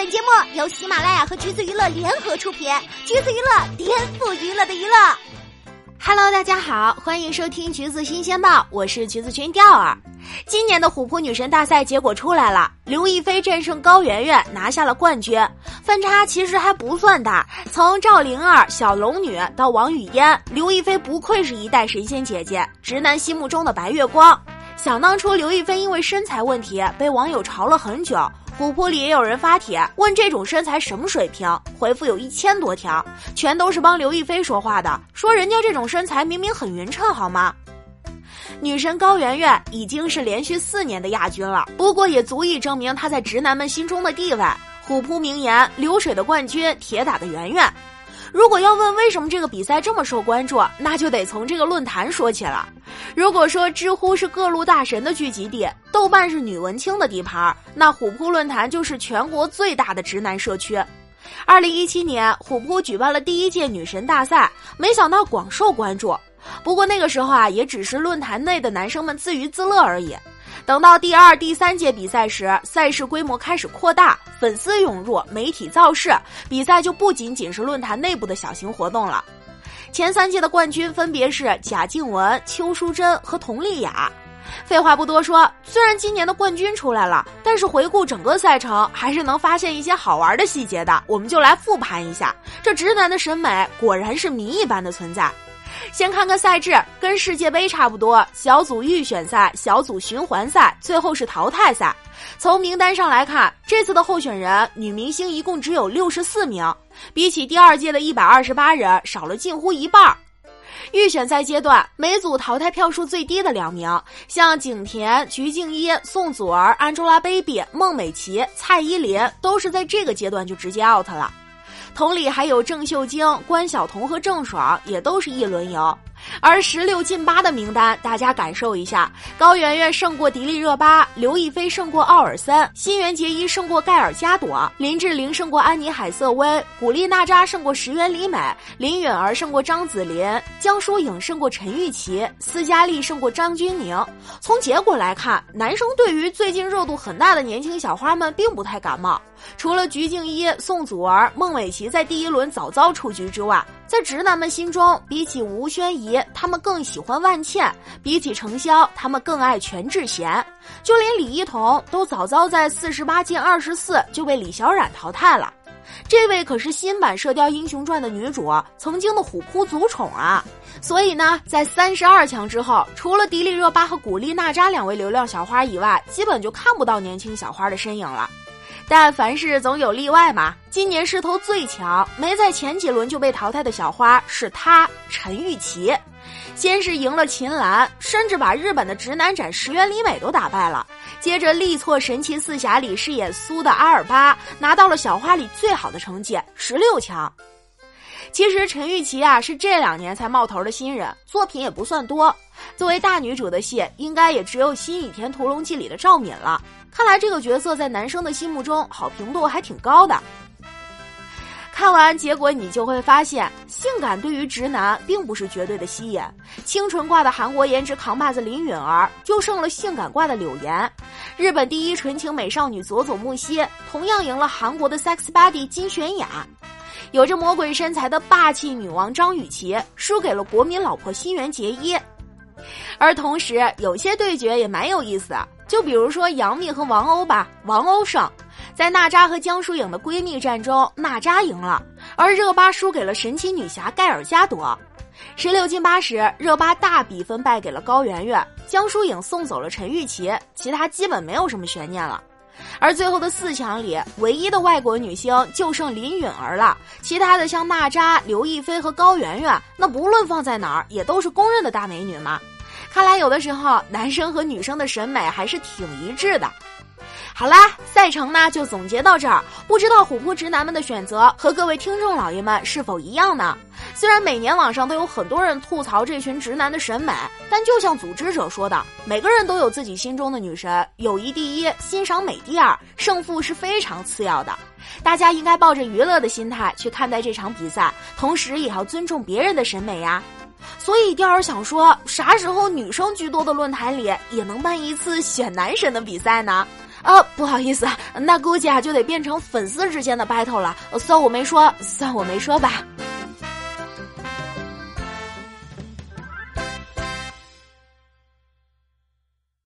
本节目由喜马拉雅和橘子娱乐联合出品，橘子娱乐颠覆娱乐的娱乐。Hello，大家好，欢迎收听橘子新鲜报，我是橘子君钓儿。今年的虎扑女神大赛结果出来了，刘亦菲战胜高圆圆拿下了冠军，分差其实还不算大。从赵灵儿、小龙女到王语嫣，刘亦菲不愧是一代神仙姐姐，直男心目中的白月光。想当初，刘亦菲因为身材问题被网友嘲了很久。虎扑里也有人发帖问这种身材什么水平，回复有一千多条，全都是帮刘亦菲说话的，说人家这种身材明明很匀称，好吗？女神高圆圆已经是连续四年的亚军了，不过也足以证明她在直男们心中的地位。虎扑名言：流水的冠军，铁打的圆圆。如果要问为什么这个比赛这么受关注，那就得从这个论坛说起了。如果说知乎是各路大神的聚集地，豆瓣是女文青的地盘，那虎扑论坛就是全国最大的直男社区。二零一七年，虎扑举办了第一届女神大赛，没想到广受关注。不过那个时候啊，也只是论坛内的男生们自娱自乐而已。等到第二、第三届比赛时，赛事规模开始扩大，粉丝涌入，媒体造势，比赛就不仅仅是论坛内部的小型活动了。前三届的冠军分别是贾静雯、邱淑贞和佟丽娅。废话不多说，虽然今年的冠军出来了，但是回顾整个赛程，还是能发现一些好玩的细节的。我们就来复盘一下，这直男的审美果然是谜一般的存在。先看看赛制，跟世界杯差不多，小组预选赛、小组循环赛，最后是淘汰赛。从名单上来看，这次的候选人女明星一共只有六十四名，比起第二届的一百二十八人少了近乎一半。预选赛阶段，每组淘汰票数最低的两名，像景甜、鞠婧祎、宋祖儿、Angelababy、孟美岐、蔡依林，都是在这个阶段就直接 out 了。同理，还有郑秀晶、关晓彤和郑爽，也都是一轮游。而十六进八的名单，大家感受一下：高圆圆胜过迪丽热巴，刘亦菲胜过奥尔森，新垣结衣胜过盖尔加朵，林志玲胜过安妮海瑟薇，古力娜扎胜过石原里美，林允儿胜过张子琳，江疏影胜过陈钰琪，斯嘉丽胜过张钧甯。从结果来看，男生对于最近热度很大的年轻小花们并不太感冒。除了鞠婧祎、宋祖儿、孟美岐在第一轮早早出局之外，在直男们心中，比起吴宣仪，他们更喜欢万茜；比起程潇，他们更爱全智贤。就连李一桐都早早在四十八进二十四就被李小冉淘汰了。这位可是新版《射雕英雄传》的女主，曾经的虎扑族宠啊！所以呢，在三十二强之后，除了迪丽热巴和古力娜扎两位流量小花以外，基本就看不到年轻小花的身影了。但凡事总有例外嘛。今年势头最强，没在前几轮就被淘汰的小花是她陈玉琪，先是赢了秦岚，甚至把日本的直男斩石原里美都打败了。接着力挫神奇四侠里饰演苏的阿尔巴，拿到了小花里最好的成绩十六强。其实陈钰琪啊是这两年才冒头的新人，作品也不算多。作为大女主的戏，应该也只有《新倚天屠龙记》里的赵敏了。看来这个角色在男生的心目中好评度还挺高的。看完结果，你就会发现，性感对于直男并不是绝对的吸引。清纯挂的韩国颜值扛把子林允儿，就剩了性感挂的柳岩。日本第一纯情美少女佐佐木希，同样赢了韩国的 sex body 金泫雅。有着魔鬼身材的霸气女王张雨绮，输给了国民老婆新垣结衣。而同时，有些对决也蛮有意思。就比如说杨幂和王鸥吧，王鸥胜，在娜扎和江疏影的闺蜜战中，娜扎赢了，而热巴输给了神奇女侠盖尔加朵。十六进八时，热巴大比分败给了高圆圆，江疏影送走了陈钰琪，其他基本没有什么悬念了。而最后的四强里，唯一的外国女星就剩林允儿了，其他的像娜扎、刘亦菲和高圆圆，那不论放在哪儿，也都是公认的大美女嘛。看来有的时候男生和女生的审美还是挺一致的。好啦，赛程呢就总结到这儿。不知道虎扑直男们的选择和各位听众老爷们是否一样呢？虽然每年网上都有很多人吐槽这群直男的审美，但就像组织者说的，每个人都有自己心中的女神，友谊第一，欣赏美第二，胜负是非常次要的。大家应该抱着娱乐的心态去看待这场比赛，同时也要尊重别人的审美呀。所以，钓儿想说，啥时候女生居多的论坛里也能办一次选男神的比赛呢？啊，不好意思，那估计啊就得变成粉丝之间的 battle 了，算我没说，算我没说吧。